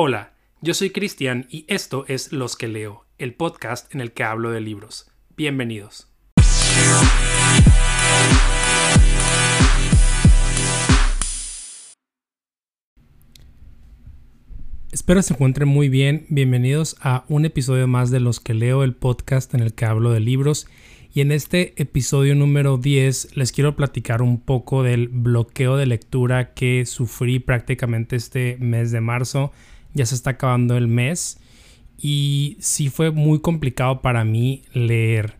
Hola, yo soy Cristian y esto es Los que leo, el podcast en el que hablo de libros. Bienvenidos. Espero se encuentren muy bien. Bienvenidos a un episodio más de Los que leo, el podcast en el que hablo de libros. Y en este episodio número 10 les quiero platicar un poco del bloqueo de lectura que sufrí prácticamente este mes de marzo. Ya se está acabando el mes y sí fue muy complicado para mí leer.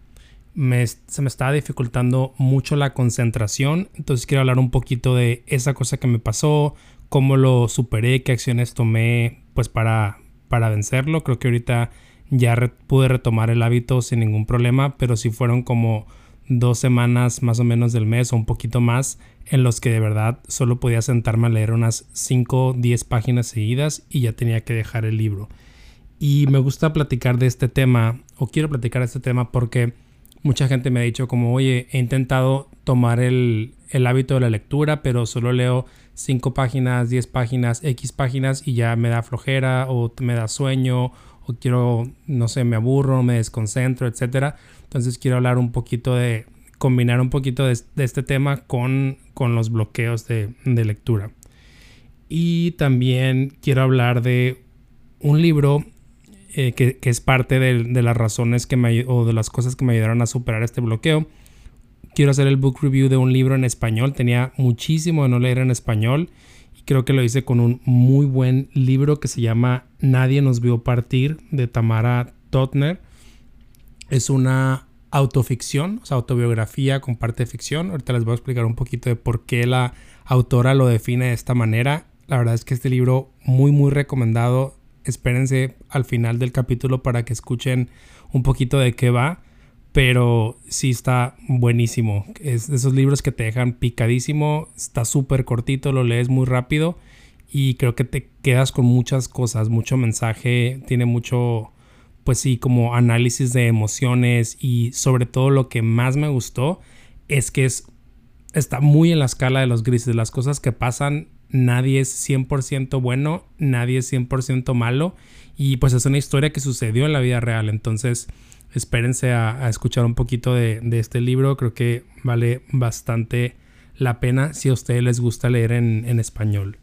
se me estaba dificultando mucho la concentración, entonces quiero hablar un poquito de esa cosa que me pasó, cómo lo superé, qué acciones tomé pues para, para vencerlo. Creo que ahorita ya pude retomar el hábito sin ningún problema, pero sí fueron como dos semanas más o menos del mes o un poquito más en los que de verdad solo podía sentarme a leer unas 5 o 10 páginas seguidas y ya tenía que dejar el libro. Y me gusta platicar de este tema, o quiero platicar de este tema porque mucha gente me ha dicho como, oye, he intentado tomar el, el hábito de la lectura, pero solo leo 5 páginas, 10 páginas, X páginas y ya me da flojera o me da sueño o quiero, no sé, me aburro, me desconcentro, etc. Entonces quiero hablar un poquito de, combinar un poquito de, este tema con, con los bloqueos de, lectura. Y también quiero hablar de un libro eh, que, es parte de, de, las razones que me, o de las cosas que me ayudaron a superar este bloqueo quiero hacer el book review de un libro en español. Tenía muchísimo de no leer en español creo que lo hice con un muy buen libro que se llama Nadie nos vio partir de Tamara Totner. Es una autoficción, o sea, autobiografía con parte de ficción. Ahorita les voy a explicar un poquito de por qué la autora lo define de esta manera. La verdad es que este libro muy muy recomendado. Espérense al final del capítulo para que escuchen un poquito de qué va pero sí está buenísimo. Es de esos libros que te dejan picadísimo, está súper cortito, lo lees muy rápido y creo que te quedas con muchas cosas, mucho mensaje, tiene mucho, pues sí, como análisis de emociones y sobre todo lo que más me gustó es que es, está muy en la escala de los grises, las cosas que pasan, nadie es 100% bueno, nadie es 100% malo y pues es una historia que sucedió en la vida real, entonces espérense a, escuchar un poquito de, este libro. Creo que vale bastante la pena si a ustedes les gusta leer en, español.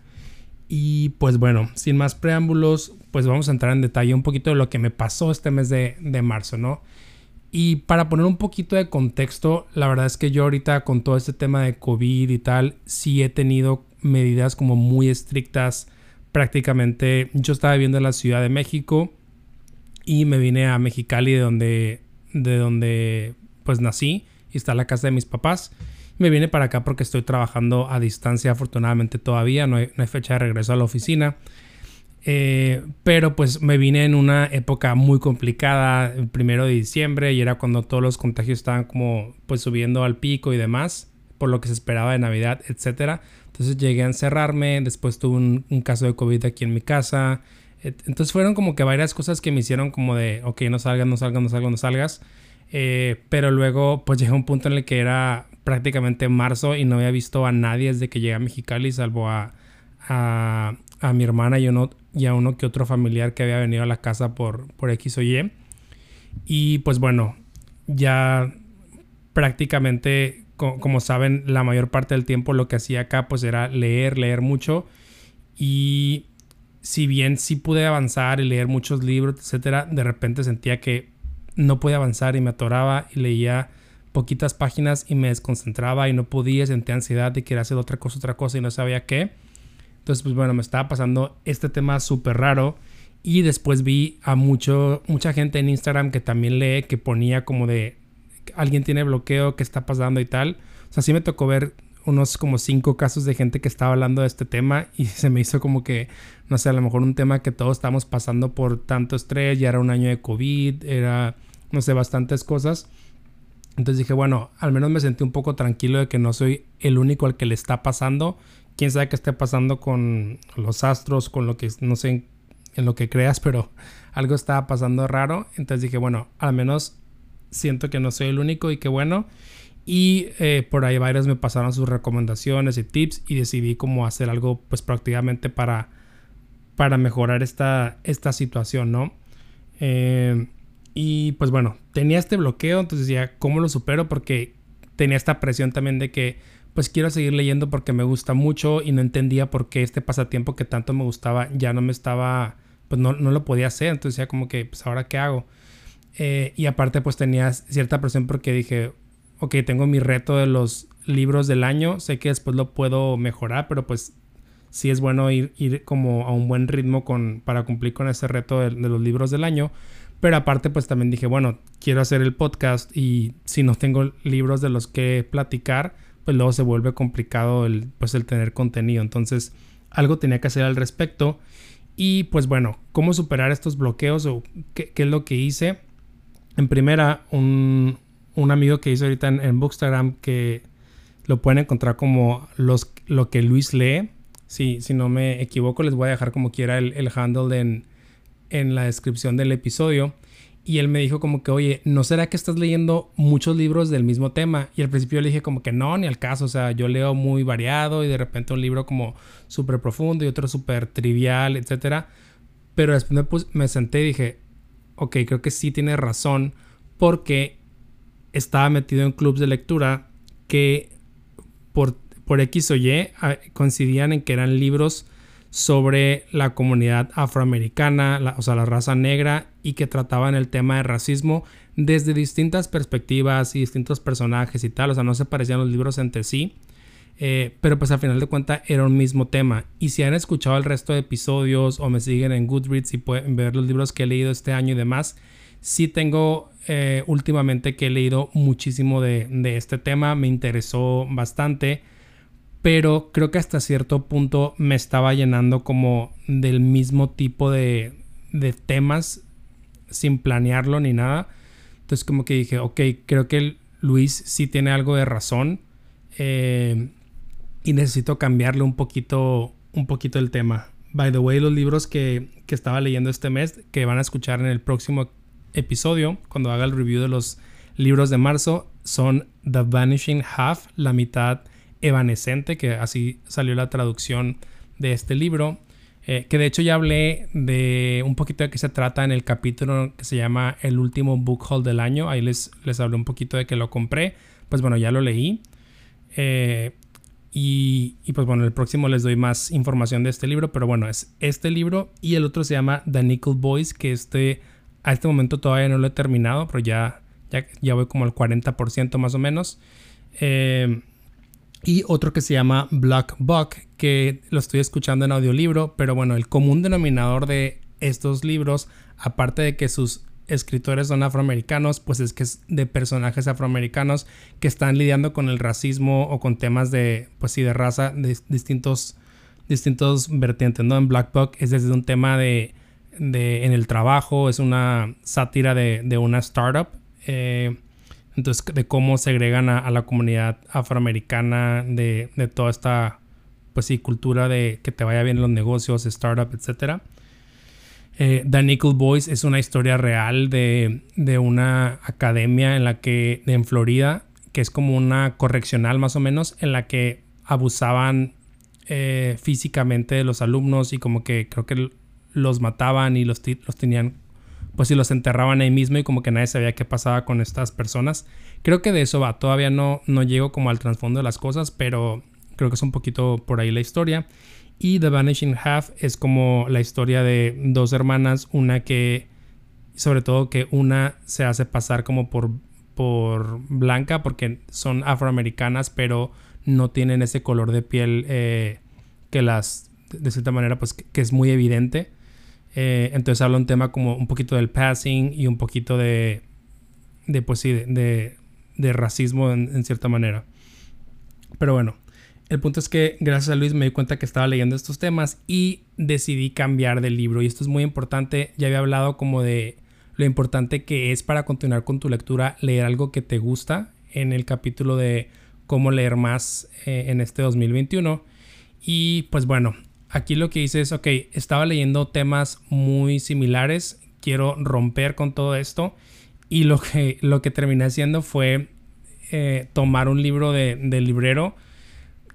Y pues bueno, sin más preámbulos, pues vamos a entrar en detalle un poquito de lo que me pasó este mes de, de marzo, ¿no? Y para poner un poquito de contexto, la verdad es que yo ahorita con todo este tema de COVID y tal, sí he tenido medidas como muy estrictas. Prácticamente yo estaba viviendo en la Ciudad de México y me vine a Mexicali de donde, de donde pues nací y está la casa de mis papás. Me vine para acá porque estoy trabajando a distancia afortunadamente todavía, no hay, fecha de regreso a la oficina. Eh, pero pues me vine en una época muy complicada, el primero de diciembre, y era cuando todos los contagios estaban como pues subiendo al pico y demás, por lo que se esperaba de Navidad, etc. Entonces llegué a encerrarme, después tuve un, un caso de COVID aquí en mi casa, entonces fueron como que varias cosas que me hicieron como de, ok, no salgas, no salgas, no salgas, no salgas. Eh, pero luego pues llegó un punto en el que era prácticamente marzo y no había visto a nadie desde que llegué a Mexicali, salvo a, a, a mi hermana y, uno, y a uno que otro familiar que había venido a la casa por, por X o Y. Y pues bueno, ya prácticamente, como saben, la mayor parte del tiempo lo que hacía acá pues era leer, leer mucho. Y si bien sí pude avanzar y leer muchos libros, etcétera, de repente sentía que no podía avanzar y me atoraba y leía poquitas páginas y me desconcentraba y no podía, sentía ansiedad de querer hacer otra cosa, otra cosa y no sabía qué. Entonces, pues bueno, me estaba pasando este tema súper raro y después vi a mucho, mucha gente en Instagram que también lee, que ponía como de alguien tiene bloqueo, qué está pasando y tal. O sea, sí me tocó ver unos como cinco casos de gente que estaba hablando de este tema y se me hizo como que, no sé, a lo mejor un tema que todos estamos pasando por tanto estrés, ya era un año de COVID, era, no sé, bastantes cosas. Entonces dije, bueno, al menos me sentí un poco tranquilo de que no soy el único al que le está pasando. Quién sabe qué esté pasando con los astros, con lo que, no sé en lo que creas, pero algo estaba pasando raro. Entonces dije, bueno, al menos siento que no soy el único y que bueno. Y eh, por ahí varios me pasaron sus recomendaciones y tips y decidí cómo hacer algo pues prácticamente para para mejorar esta, esta situación, ¿no? Eh, y pues bueno, tenía este bloqueo, entonces decía, ¿cómo lo supero? Porque tenía esta presión también de que pues quiero seguir leyendo porque me gusta mucho y no entendía por qué este pasatiempo que tanto me gustaba ya no me estaba, pues no, no lo podía hacer, entonces decía como que, pues ahora qué hago. Eh, y aparte pues tenía cierta presión porque dije, ok, tengo mi reto de los libros del año, sé que después lo puedo mejorar, pero pues sí es bueno ir, ir como a un buen ritmo con, para cumplir con ese reto de, los libros del año. Pero aparte pues también dije, bueno, quiero hacer el podcast y si no tengo libros de los que platicar, pues luego se vuelve complicado el, pues el tener contenido. Entonces algo tenía que hacer al respecto. Y pues bueno, ¿cómo superar estos bloqueos o qué, qué es lo que hice? En primera, un, un amigo que hizo ahorita en, Bookstagram que lo pueden encontrar como los, lo que Luis lee. Si, si no me equivoco, les voy a dejar como quiera el, el handle en, en la descripción del episodio. Y él me dijo como que, oye, ¿no será que estás leyendo muchos libros del mismo tema? Y al principio le dije como que no, ni al caso. O sea, yo leo muy variado y de repente un libro como súper profundo y otro súper trivial, etc. Pero después me, me senté y dije, ok, creo que sí tiene razón porque estaba metido en clubes de lectura que por, por X o Y ah, coincidían en que eran libros sobre la comunidad afroamericana, o sea, la raza negra, y que trataban el tema de racismo desde distintas perspectivas y distintos personajes y tal, o sea, no se parecían los libros entre sí, eh, pero pues al final de cuentas era un mismo tema. Y si han escuchado el resto de episodios o me siguen en Goodreads y pueden ver los libros que he leído este año y demás, sí tengo eh, últimamente que he leído muchísimo de, de este tema, me interesó bastante pero creo que hasta cierto punto me estaba llenando como del mismo tipo de, temas sin planearlo ni nada. Entonces como que dije, ok, creo que Luis sí tiene algo de razón eh, y necesito cambiarle un poquito, un poquito el tema. By the way, los libros que, que estaba leyendo este mes, que van a escuchar en el próximo episodio, cuando haga el review de los libros de marzo, son The Vanishing Half, la mitad evanescente, que así salió la traducción de este libro. Eh, que de hecho ya hablé de un poquito de qué se trata en el capítulo que se llama El último book haul del año. Ahí les, les hablé un poquito de que lo compré. Pues bueno, ya lo leí. Eh, y, y, pues bueno, el próximo les doy más información de este libro. Pero bueno, es este libro y el otro se llama The Nickel Boys, que este a este momento todavía no lo he terminado, pero ya, ya, ya voy como al 40% más o menos. Eh, y otro que se llama Black Buck, que lo estoy escuchando en audiolibro, pero bueno, el común denominador de estos libros, aparte de que sus escritores son afroamericanos, pues es que es de personajes afroamericanos que están lidiando con el racismo o con temas de, pues sí, de raza, de distintos, distintos vertientes, ¿no? En Black Buck es desde un tema de, de en el trabajo, es una sátira de, de una startup. Eh, entonces, de cómo segregan a, a la comunidad afroamericana, de, de, toda esta, pues sí, cultura de que te vaya bien en los negocios, startup, etc. Eh, The Nickel Boys es una historia real de, de, una academia en la que, en Florida, que es como una correccional más o menos, en la que abusaban eh, físicamente de los alumnos y como que creo que los mataban y los, los tenían pues si los enterraban ahí mismo y como que nadie sabía qué pasaba con estas personas. Creo que de eso va, todavía no, no llego como al trasfondo de las cosas, pero creo que es un poquito por ahí la historia. Y The Vanishing Half es como la historia de dos hermanas, una que, sobre todo que una se hace pasar como por, por blanca porque son afroamericanas, pero no tienen ese color de piel eh, que las, de cierta manera, pues que es muy evidente. Eh, entonces habla un tema como un poquito del passing y un poquito de, de pues sí, de, de racismo en, cierta manera. Pero bueno, el punto es que gracias a Luis me di cuenta que estaba leyendo estos temas y decidí cambiar de libro. Y esto es muy importante. Ya había hablado como de lo importante que es para continuar con tu lectura leer algo que te gusta en el capítulo de cómo leer más eh, en este 2021. Y pues bueno, aquí lo que hice es, ok, estaba leyendo temas muy similares, quiero romper con todo esto y lo que, lo que terminé haciendo fue eh, tomar un libro de, librero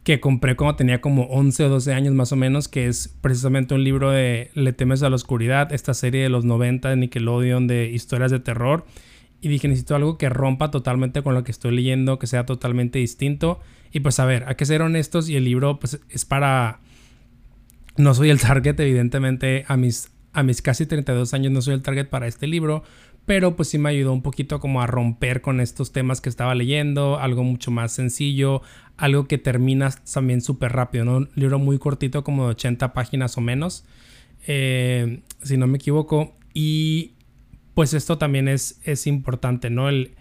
que compré cuando tenía como 11 o 12 años más o menos, que es precisamente un libro de Le temes a la oscuridad, esta serie de los 90 de Nickelodeon de historias de terror. Y dije, necesito algo que rompa totalmente con lo que estoy leyendo, que sea totalmente distinto. Y pues a ver, hay que ser honestos y el libro pues es para... No soy el target, evidentemente, a mis, a mis casi 32 años no soy el target para este libro, pero pues sí me ayudó un poquito como a romper con estos temas que estaba leyendo, algo mucho más sencillo, algo que termina también súper rápido, ¿no? Un libro muy cortito, como de 80 páginas o menos, eh, si no me equivoco, y pues esto también es, es importante, ¿no? El,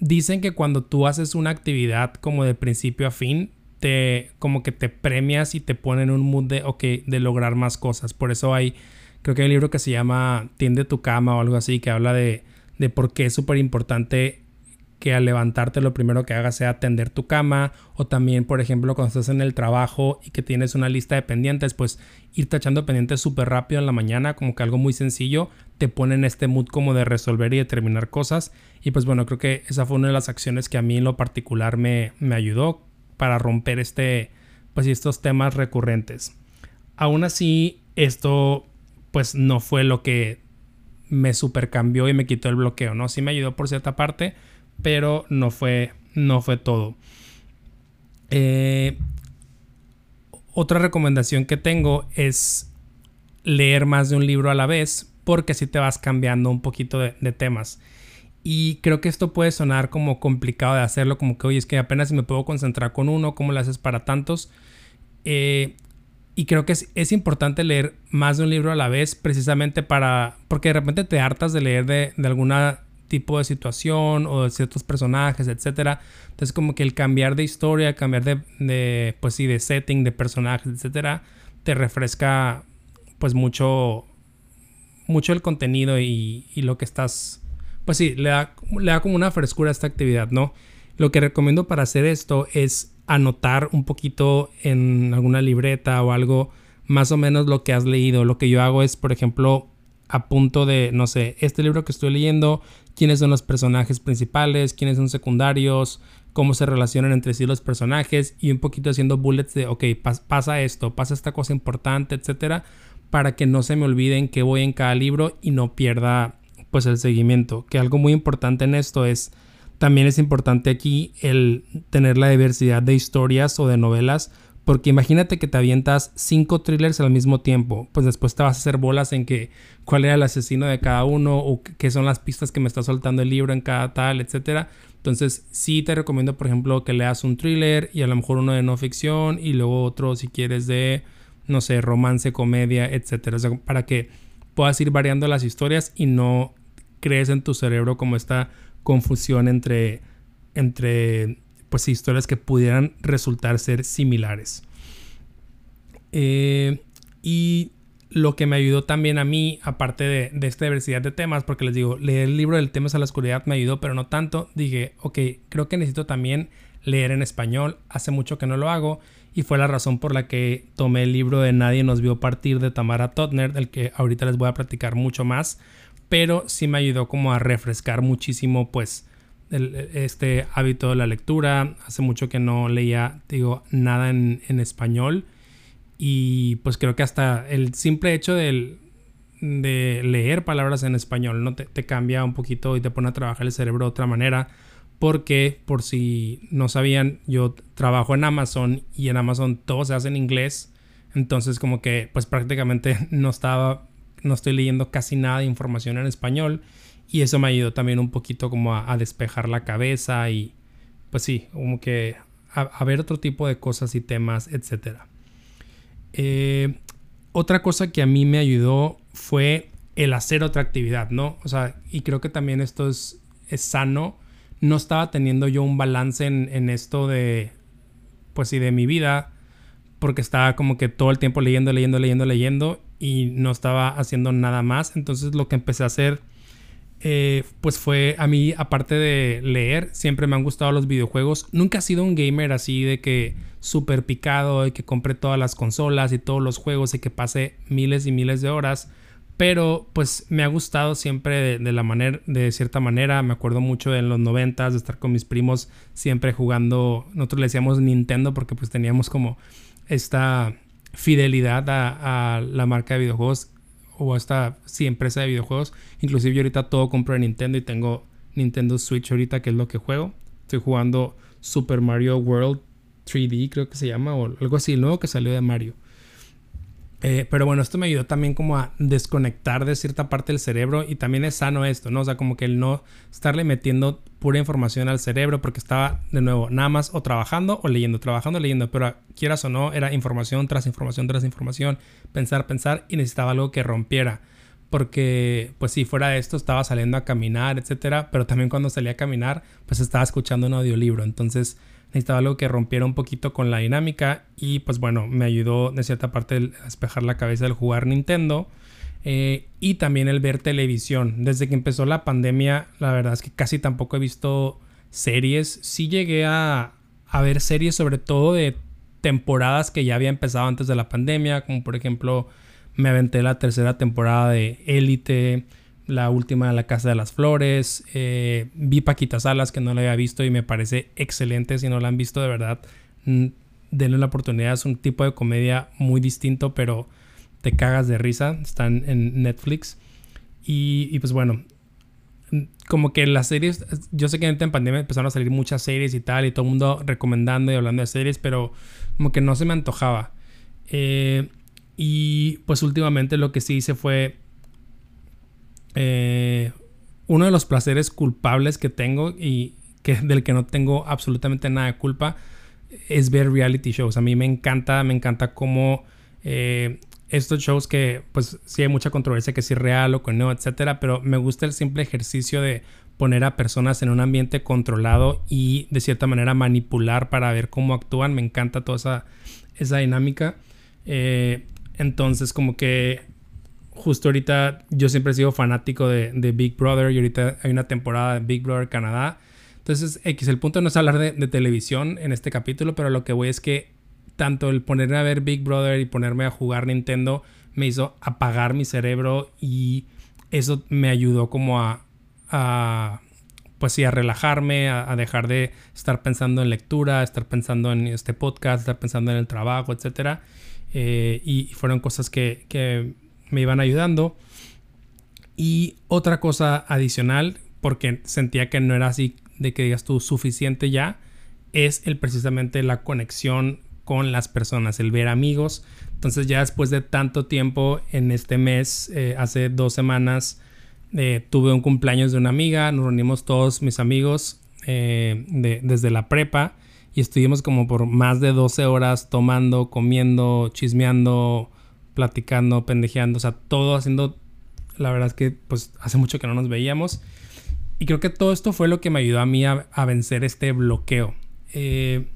dicen que cuando tú haces una actividad como de principio a fin, te como que te premias y te ponen un mood de, de lograr más cosas. Por eso hay Creo que hay un libro que se llama Tiende tu cama o algo así, que habla de, de por qué es súper importante que al levantarte lo primero que hagas sea tender tu cama. O también por ejemplo cuando estás en el trabajo y que tienes una lista de pendientes pues ir tachando pendientes súper rápido en la mañana como que algo muy sencillo te pone en este mood como de resolver y de terminar cosas. Y pues bueno creo que esa fue una de las acciones que a mí en lo particular me, me ayudó para romper este pues estos temas recurrentes aún así esto pues no fue lo que me supercambió y me quitó el bloqueo, ¿no? Sí me ayudó por cierta parte, pero no fue, no fue todo. Eh, otra recomendación que tengo es leer más de un libro a la vez, porque así te vas cambiando un poquito de, temas. Y creo que esto puede sonar como complicado de hacerlo, como que, oye, es que apenas me puedo concentrar con uno, ¿cómo lo haces para tantos? Eh, y creo que es, importante leer más de un libro a la vez precisamente para, porque de repente te hartas de leer de, de algún tipo de situación o de ciertos personajes, etcétera. Entonces como que el cambiar de historia, cambiar de, de, pues sí, de setting, de personajes, etcétera, te refresca pues mucho, mucho el contenido y, y lo que estás, pues sí, le da, le da como una frescura a esta actividad, ¿no? Lo que recomiendo para hacer esto es anotar un poquito en alguna libreta o algo más o menos lo que has leído. Lo que yo hago es, por ejemplo, a punto de, no sé, este libro que estoy leyendo, quiénes son los personajes principales, quiénes son secundarios, cómo se relacionan entre sí los personajes y un poquito haciendo bullets de, ok, pasa esto, pasa esta cosa importante, etcétera, para que no se me olviden que voy en cada libro y no pierda pues el seguimiento. Que algo muy importante en esto es también es importante aquí el tener la diversidad de historias o de novelas, porque imagínate que te avientas cinco thrillers al mismo tiempo, pues después te vas a hacer bolas en que cuál era el asesino de cada uno o qué son las pistas que me está soltando el libro en cada tal, etcétera. Entonces, sí te recomiendo, por ejemplo, que leas un thriller y a lo mejor uno de no ficción y luego otro si quieres de no sé, romance, comedia, etcétera, o sea, para que puedas ir variando las historias y no crees en tu cerebro como esta confusión entre, entre pues, historias que pudieran resultar ser similares. Eh, y lo que me ayudó también a mí, aparte de, esta diversidad de temas, porque les digo, leer el libro del temas a la oscuridad me ayudó, pero no tanto, dije, ok, creo que necesito también leer en español, hace mucho que no lo hago, y fue la razón por la que tomé el libro de Nadie nos vio partir de Tamara Totner, del que ahorita les voy a platicar mucho más, pero sí me ayudó como a refrescar muchísimo pues este hábito de la lectura. Hace mucho que no leía, digo, nada en, español. Y pues creo que hasta el simple hecho de, de leer palabras en español no te, te, cambia un poquito y te pone a trabajar el cerebro de otra manera. Porque por si no sabían yo trabajo en Amazon y en Amazon todo se hace en inglés. Entonces como que pues prácticamente no estaba no estoy leyendo casi nada de información en español y eso me ayudó también un poquito como a, despejar la cabeza y pues sí, como que a, ver otro tipo de cosas y temas, etc. Eh, otra cosa que a mí me ayudó fue el hacer otra actividad, ¿no? O sea, y creo que también esto es, es sano. No estaba teniendo yo un balance en, en esto de, pues sí, de mi vida, porque estaba como que todo el tiempo leyendo, leyendo, leyendo, leyendo y no estaba haciendo nada más. Entonces lo que empecé a hacer eh, pues fue a mí, aparte de leer, siempre me han gustado los videojuegos. Nunca he sido un gamer así de que súper picado, de que compré todas las consolas y todos los juegos y que pasé miles y miles de horas. Pero pues me ha gustado siempre de, la manera, de cierta manera. Me acuerdo mucho en los noventas de estar con mis primos siempre jugando. Nosotros le decíamos Nintendo porque pues teníamos como esta fidelidad a, la marca de videojuegos o a esta empresa de videojuegos. Inclusive yo ahorita todo compro en Nintendo y tengo Nintendo Switch ahorita que es lo que juego. Estoy jugando Super Mario World 3D creo que se llama o algo así, el nuevo que salió de Mario. Eh, pero bueno, esto me ayudó también como a desconectar de cierta parte del cerebro y también es sano esto, ¿no? O sea, como que el no estarle metiendo pura información al cerebro porque estaba de nuevo nada más o trabajando o leyendo, trabajando leyendo, pero quieras o no, era información tras información tras información, pensar, pensar y necesitaba algo que rompiera. Porque, pues si fuera de esto, estaba saliendo a caminar, etcétera, pero también cuando salía a caminar, pues estaba escuchando un audiolibro. Entonces, necesitaba algo que rompiera un poquito con la dinámica y pues bueno, me ayudó de cierta parte a despejar la cabeza del jugar Nintendo eh, y también el ver televisión. Desde que empezó la pandemia, la verdad es que casi tampoco he visto series. Sí llegué a, a ver series sobre todo de temporadas que ya había empezado antes de la pandemia, como por ejemplo me aventé la tercera temporada de Élite la última de La Casa de las Flores. Eh, vi Paquita Salas, que no la había visto y me parece excelente. Si no la han visto, de verdad, mm, denle la oportunidad. Es un tipo de comedia muy distinto, pero te cagas de risa. Están en Netflix. Y, pues bueno, como que las series, yo sé que en pandemia empezaron a salir muchas series y tal, y todo el mundo recomendando y hablando de series, pero como que no se me antojaba. Eh, y pues últimamente lo que sí hice fue eh, uno de los placeres culpables que tengo y que, del que no tengo absolutamente nada de culpa es ver reality shows. A mí me encanta, me encanta cómo eh, estos shows que pues sí hay mucha controversia que si es real o que no, etcétera, pero me gusta el simple ejercicio de poner a personas en un ambiente controlado y de cierta manera manipular para ver cómo actúan. Me encanta toda esa, esa dinámica. Eh, entonces como que justo ahorita yo siempre he sido fanático de, Big Brother y ahorita hay una temporada de Big Brother Canadá. Entonces, X, el punto no es hablar de, televisión en este capítulo, pero lo que voy es que tanto el ponerme a ver Big Brother y ponerme a jugar Nintendo me hizo apagar mi cerebro y eso me ayudó como a, pues sí, a relajarme, a, dejar de estar pensando en lectura, estar pensando en este podcast, estar pensando en el trabajo, etc. Eh, y fueron cosas que, que me iban ayudando. Y otra cosa adicional, porque sentía que no era así de que digas tú suficiente ya, es el precisamente la conexión con las personas, el ver amigos. Entonces ya después de tanto tiempo en este mes, eh, hace dos semanas, eh, tuve un cumpleaños de una amiga, nos reunimos todos mis amigos eh, desde la prepa y estuvimos como por más de 12 horas tomando, comiendo, chismeando, platicando, pendejeando, o sea, todo haciendo, la verdad es que pues hace mucho que no nos veíamos. Y creo que todo esto fue lo que me ayudó a mí a, vencer este bloqueo. Eh,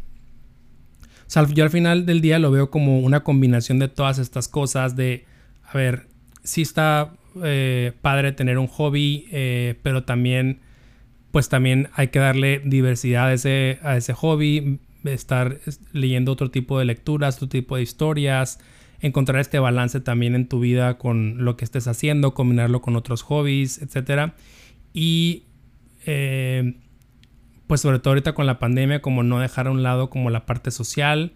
yo al final del día lo veo como una combinación de todas estas cosas, de, a ver, sí está eh, padre tener un hobby, eh, pero también, pues también hay que darle diversidad a ese, a ese hobby, estar leyendo otro tipo de lecturas, otro tipo de historias, encontrar este balance también en tu vida con lo que estés haciendo, combinarlo con otros hobbies, etc. Y eh, pues sobre todo ahorita con la pandemia, como no dejar a un lado como la parte social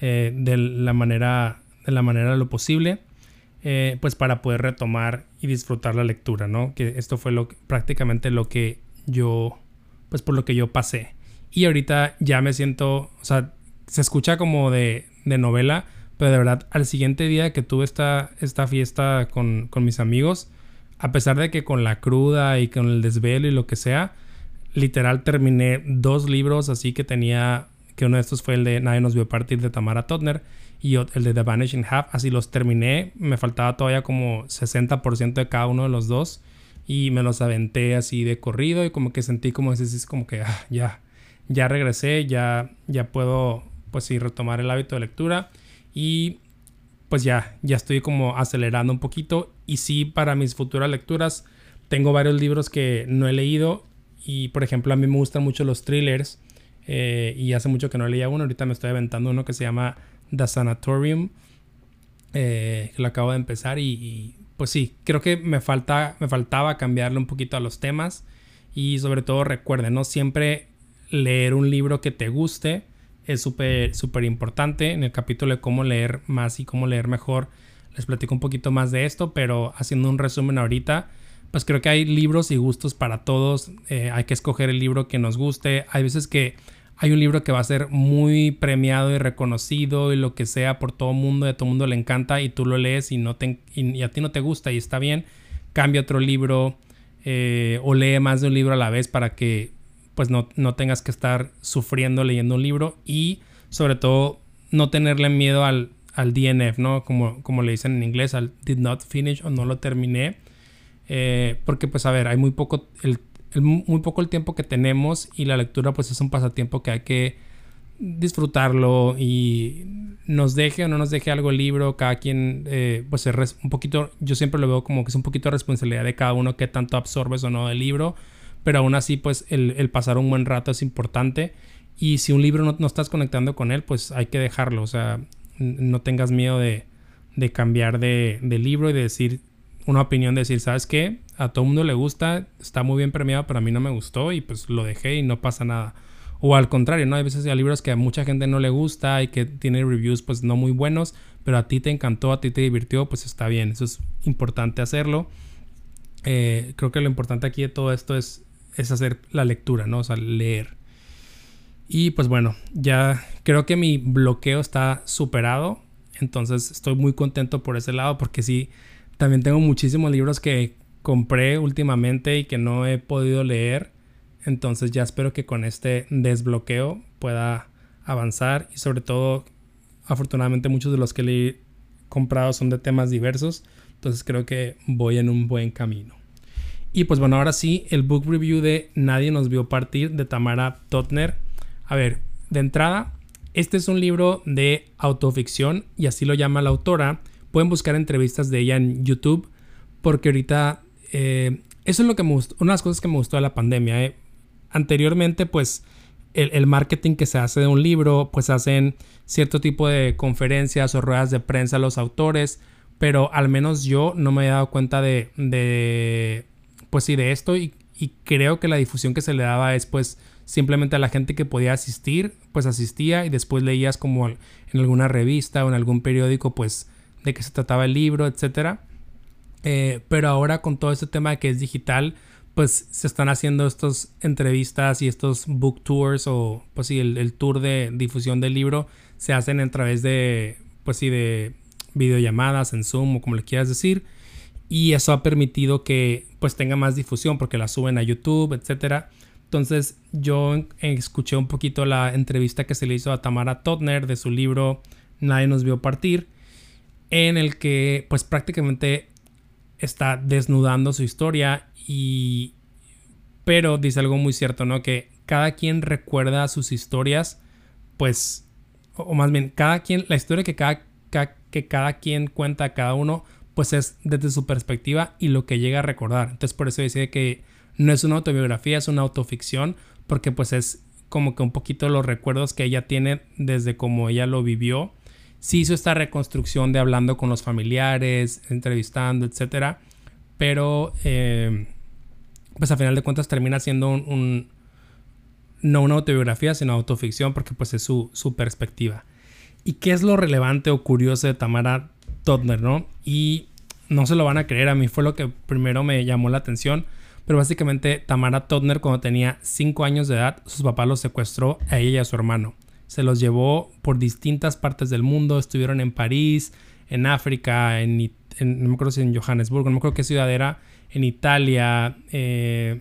eh, de la manera de la manera lo posible, eh, pues para poder retomar y disfrutar la lectura, ¿no? Que esto fue lo prácticamente lo que yo, pues por lo que yo pasé. Y ahorita ya me siento, o sea, se escucha como de, de novela, pero de verdad, al siguiente día que tuve esta, esta fiesta con, mis amigos, a pesar de que con la cruda y con el desvelo y lo que sea, literal terminé dos libros así que tenía, que uno de estos fue el de Nadie nos vio partir de Tamara Totner y el de The Vanishing Half, así los terminé, me faltaba todavía como 60% de cada uno de los dos y me los aventé así de corrido y como que sentí como ese, como que ah, ya, ya regresé, ya, ya puedo pues sí retomar el hábito de lectura y pues ya, ya estoy como acelerando un poquito. Y sí, para mis futuras lecturas, tengo varios libros que no he leído. Y por ejemplo, a mí me gustan mucho los thrillers. Eh, y hace mucho que no leía uno. Ahorita me estoy aventando uno que se llama The Sanatorium. Eh, lo acabo de empezar y, pues sí, creo que me, falta, me faltaba cambiarle un poquito a los temas y sobre todo recuerden, ¿no? Siempre leer un libro que te guste es súper, súper importante. En el capítulo de cómo leer más y cómo leer mejor les platico un poquito más de esto, pero haciendo un resumen ahorita, pues creo que hay libros y gustos para todos. Eh, hay que escoger el libro que nos guste. Hay veces que hay un libro que va a ser muy premiado y reconocido y lo que sea por todo mundo, a todo mundo le encanta y tú lo lees y, no te, y, a ti no te gusta y está bien. Cambia otro libro eh, o lee más de un libro a la vez para que pues no, no tengas que estar sufriendo leyendo un libro y sobre todo no tenerle miedo al, al DNF, ¿no? Como, como le dicen en inglés, al did not finish o no lo terminé. Eh, porque pues a ver, hay muy poco el, muy poco el tiempo que tenemos y la lectura pues es un pasatiempo que hay que disfrutarlo y nos deje o no nos deje algo el libro, cada quien eh, pues es un poquito, yo siempre lo veo como que es un poquito de responsabilidad de cada uno que tanto absorbes o no del libro, pero aún así pues el, pasar un buen rato es importante y si un libro no, no, estás conectando con él pues hay que dejarlo, o sea, no tengas miedo de, cambiar de, libro y de decir una opinión, de decir, ¿sabes qué? A todo mundo le gusta, está muy bien premiado, pero a mí no me gustó y pues lo dejé y no pasa nada. O al contrario, ¿no? Hay veces hay libros que a mucha gente no le gusta y que tiene reviews pues no muy buenos, pero a ti te encantó, a ti te divirtió, pues está bien. Eso es importante hacerlo. Eh, creo que lo importante aquí de todo esto es, es hacer la lectura, ¿no? O sea, leer. Y pues bueno, ya creo que mi bloqueo está superado. Entonces estoy muy contento por ese lado porque sí, también tengo muchísimos libros que compré últimamente y que no he podido leer. Entonces ya espero que con este desbloqueo pueda avanzar y sobre todo afortunadamente muchos de los que le he comprado son de temas diversos. Entonces creo que voy en un buen camino. Y pues bueno, ahora sí, el book review de Nadie nos vio partir de Tamara Totner a ver, de entrada, este es un libro de autoficción y así lo llama la autora. Pueden buscar entrevistas de ella en YouTube porque ahorita eh, eso es lo que me gustó, una de las cosas que me gustó de la pandemia. Eh. Anteriormente, pues el, marketing que se hace de un libro, pues hacen cierto tipo de conferencias o ruedas de prensa los autores, pero al menos yo no me he dado cuenta de, de pues sí, de esto y, y creo que la difusión que se le daba es pues simplemente a la gente que podía asistir, pues asistía y después leías como en alguna revista o en algún periódico, pues de qué se trataba el libro, etcétera. Eh, pero ahora con todo este tema que es digital, pues se están haciendo estas entrevistas y estos book tours o pues sí, el, tour de difusión del libro se hacen a través de, pues sí, de videollamadas en Zoom o como le quieras decir. Y eso ha permitido que pues tenga más difusión porque la suben a YouTube, etcétera. Entonces yo escuché un poquito la entrevista que se le hizo a Tamara Totner de su libro Nadie nos vio partir, en el que pues prácticamente está desnudando su historia y... Pero dice algo muy cierto, ¿no? Que cada quien recuerda sus historias, pues... O más bien, cada quien, la historia que cada, que cada quien cuenta cada uno, pues es desde su perspectiva y lo que llega a recordar. Entonces por eso dice que no es una autobiografía, es una autoficción, porque pues es como que un poquito los recuerdos que ella tiene desde como ella lo vivió. Sí hizo esta reconstrucción de hablando con los familiares, entrevistando, etc. Pero eh, pues a final de cuentas termina siendo un, no una autobiografía, sino autoficción, porque pues es su, su perspectiva. ¿Y qué es lo relevante o curioso de Tamara Totner, no? Y no se lo van a creer, a mí fue lo que primero me llamó la atención pero básicamente Tamara Totner cuando tenía 5 años de edad, sus papás los secuestró a ella y a su hermano. Se los llevó por distintas partes del mundo, estuvieron en París, en África, en, no me acuerdo si en Johannesburgo, no me acuerdo qué ciudad era, en Italia, eh,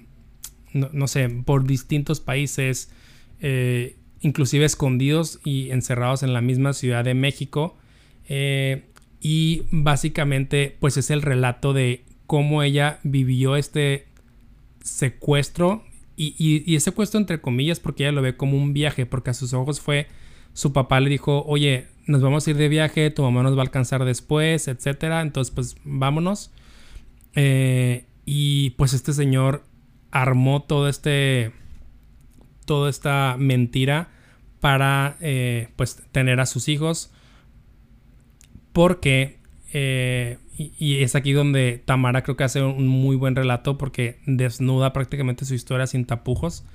no, sé, por distintos países, eh, inclusive escondidos y encerrados en la misma ciudad de México. Eh, y básicamente pues es el relato de cómo ella vivió este secuestro y, y, secuestro entre comillas porque ella lo ve como un viaje porque a sus ojos fue su papá le dijo oye nos vamos a ir de viaje tu mamá nos va a alcanzar después etcétera. Entonces pues vámonos. Eh, y pues este señor armó todo este toda esta mentira para eh, pues tener a sus hijos porque eh, y, es aquí donde Tamara creo que hace un muy buen relato porque desnuda prácticamente su historia sin tapujos.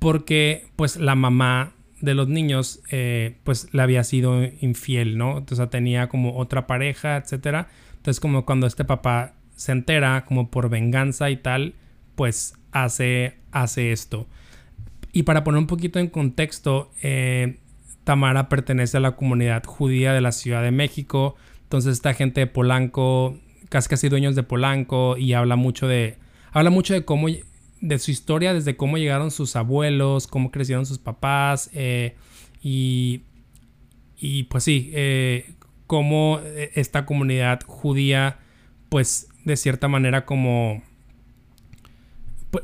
Porque pues la mamá de los niños eh, pues le había sido infiel, ¿no? Entonces tenía como otra pareja, etcétera. Entonces como cuando este papá se entera como por venganza y tal, pues hace, hace esto. Y para poner un poquito en contexto, eh, Tamara pertenece a la comunidad judía de la Ciudad de México. Entonces esta gente de Polanco, casi casi dueños de Polanco y habla mucho de, habla mucho de cómo de su historia, desde cómo llegaron sus abuelos, cómo crecieron sus papás eh, y, y pues sí, eh, cómo eh, esta comunidad judía, pues de cierta manera como,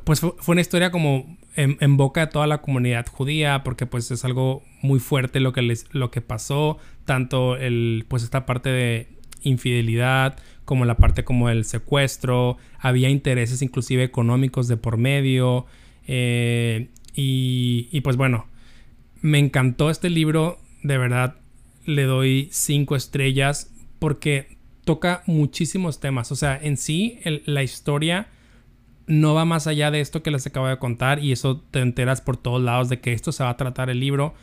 pues, fue, una historia como en, boca de toda la comunidad judía, porque pues es algo muy fuerte lo que, les, lo que pasó, tanto el, pues esta parte de infidelidad, como la parte como el secuestro, había intereses inclusive económicos de por medio. Eh, y, y, pues bueno, me encantó este libro, de verdad le doy cinco estrellas porque toca muchísimos temas. O sea, en sí la historia no va más allá de esto que les acabo de contar y eso te enteras por todos lados de que esto se va a tratar el libro,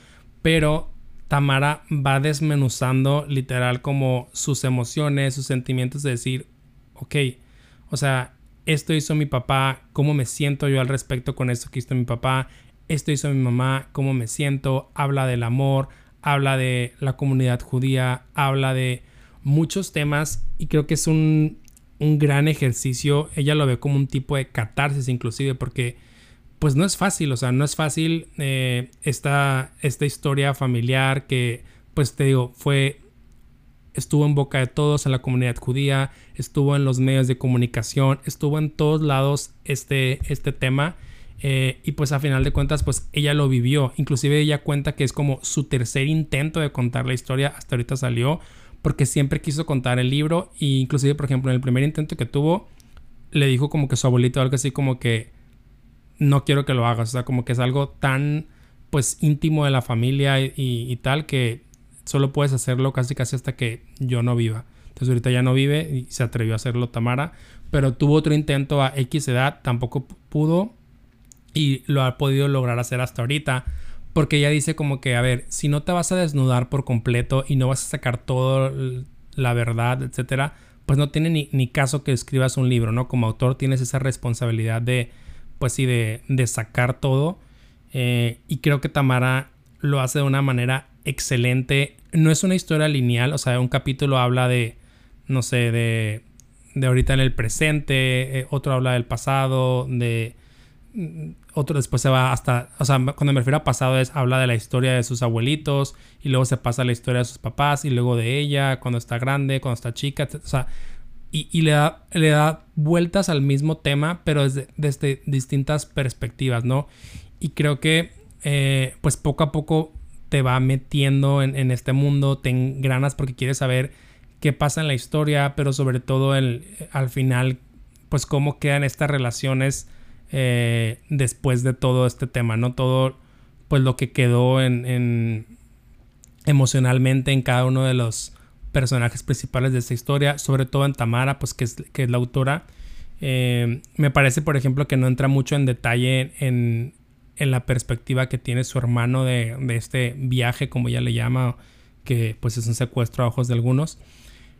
pero Tamara va desmenuzando literal como sus emociones, sus sentimientos de decir, ok, o sea, esto hizo mi papá, cómo me siento yo al respecto con esto que hizo mi papá, esto hizo mi mamá, cómo me siento, habla del amor, habla de la comunidad judía, habla de muchos temas y creo que es un, un gran ejercicio, ella lo ve como un tipo de catarsis inclusive porque pues no es fácil, o sea, no es fácil eh, esta, esta historia familiar que, pues te digo, fue, estuvo en boca de todos en la comunidad judía, estuvo en los medios de comunicación, estuvo en todos lados este, este tema. Eh, y pues a final de cuentas, pues ella lo vivió. Inclusive ella cuenta que es como su tercer intento de contar la historia. Hasta ahorita salió. Porque siempre quiso contar el libro. E inclusive, por ejemplo, en el primer intento que tuvo, le dijo como que su abuelito algo así como que no quiero que lo hagas. O sea, como que es algo tan pues íntimo de la familia y, tal que solo puedes hacerlo casi casi hasta que yo no viva. Entonces ahorita ya no vive y se atrevió a hacerlo Tamara. Pero tuvo otro intento a X edad, tampoco pudo y lo ha podido lograr hacer hasta ahorita. Porque ella dice como que, a ver, si no te vas a desnudar por completo y no vas a sacar toda la verdad, etcétera, pues no tiene ni, ni, caso que escribas un libro, ¿no? Como autor tienes esa responsabilidad de, pues sí, de, sacar todo. Eh, y creo que Tamara lo hace de una manera excelente. No es una historia lineal, o sea, un capítulo habla de, no sé, de, de ahorita en el presente, eh, otro habla del pasado, de otro después se va hasta, o sea, cuando me refiero a pasado es habla de la historia de sus abuelitos y luego se pasa a la historia de sus papás y luego de ella cuando está grande, cuando está chica, o sea, y, le, da, le da vueltas al mismo tema, pero desde, desde distintas perspectivas, ¿no? Y creo que eh, pues poco a poco te va metiendo en, este mundo, te engranas porque quieres saber qué pasa en la historia, pero sobre todo el, al final, pues cómo quedan estas relaciones eh, después de todo este tema, ¿no? Todo pues lo que quedó en, en emocionalmente en cada uno de los personajes principales de esta historia, sobre todo en Tamara, pues que es, que es la autora. Eh, me parece, por ejemplo, que no entra mucho en detalle en, en la perspectiva que tiene su hermano de, de, este viaje, como ella le llama, que pues es un secuestro a ojos de algunos.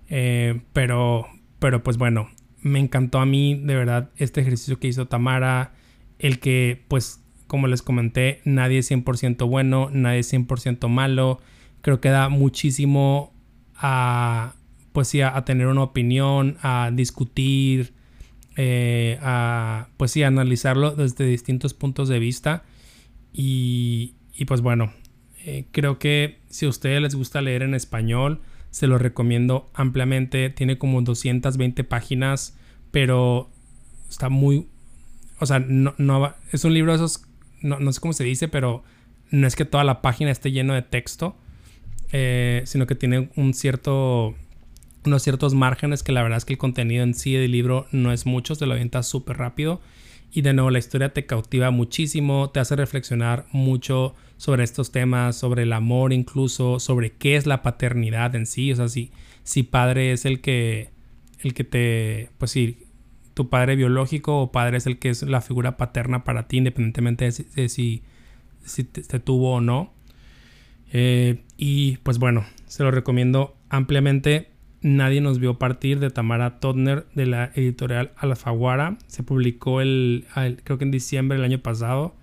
Eh, pero, pero pues bueno, me encantó a mí de verdad este ejercicio que hizo Tamara, el que pues como les comenté, nadie es 100% bueno, nadie es 100% malo. Creo que da muchísimo a, pues sí, a, tener una opinión, a discutir, eh, a, pues sí, a analizarlo desde distintos puntos de vista. Y, y pues bueno, eh, creo que si a ustedes les gusta leer en español, se lo recomiendo ampliamente. Tiene como 220 páginas, pero está muy... O sea, no, no es un libro de esos... No, no sé cómo se dice, pero no es que toda la página esté lleno de texto eh, sino que tiene un cierto, unos ciertos márgenes que la verdad es que el contenido en sí del libro no es mucho, se lo avienta súper rápido. Y de nuevo, la historia te cautiva muchísimo, te hace reflexionar mucho sobre estos temas, sobre el amor incluso, sobre qué es la paternidad en sí, o sea, si, si padre es el que, el que te, pues sí, tu padre biológico o padre es el que es la figura paterna para ti, independientemente de si, si, te, tuvo o no. Eh, y pues bueno, se lo recomiendo ampliamente. Nadie nos vio partir de Tamara Todner de la editorial Alfaguara. Se publicó el, creo que en diciembre del año pasado.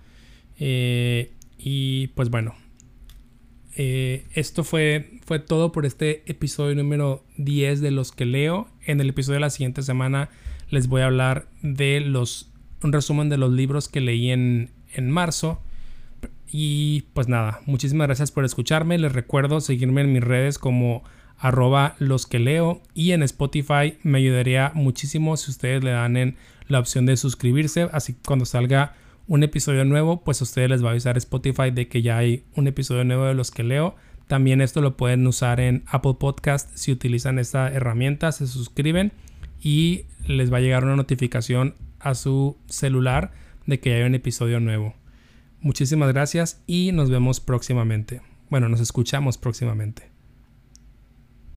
Eh, y pues bueno, eh, esto fue, fue todo por este episodio número 10 de los que leo. En el episodio de la siguiente semana les voy a hablar de los, un resumen de los libros que leí en, en marzo. Y pues nada, muchísimas gracias por escucharme. Les recuerdo seguirme en mis redes como arroba los que leo y en Spotify me ayudaría muchísimo si ustedes le dan en la opción de suscribirse. Así cuando salga un episodio nuevo, pues ustedes les va a avisar Spotify de que ya hay un episodio nuevo de los que leo. También esto lo pueden usar en Apple Podcast si utilizan esta herramienta, se suscriben y les va a llegar una notificación a su celular de que hay un episodio nuevo. Muchísimas gracias y nos vemos próximamente. Bueno, nos escuchamos próximamente.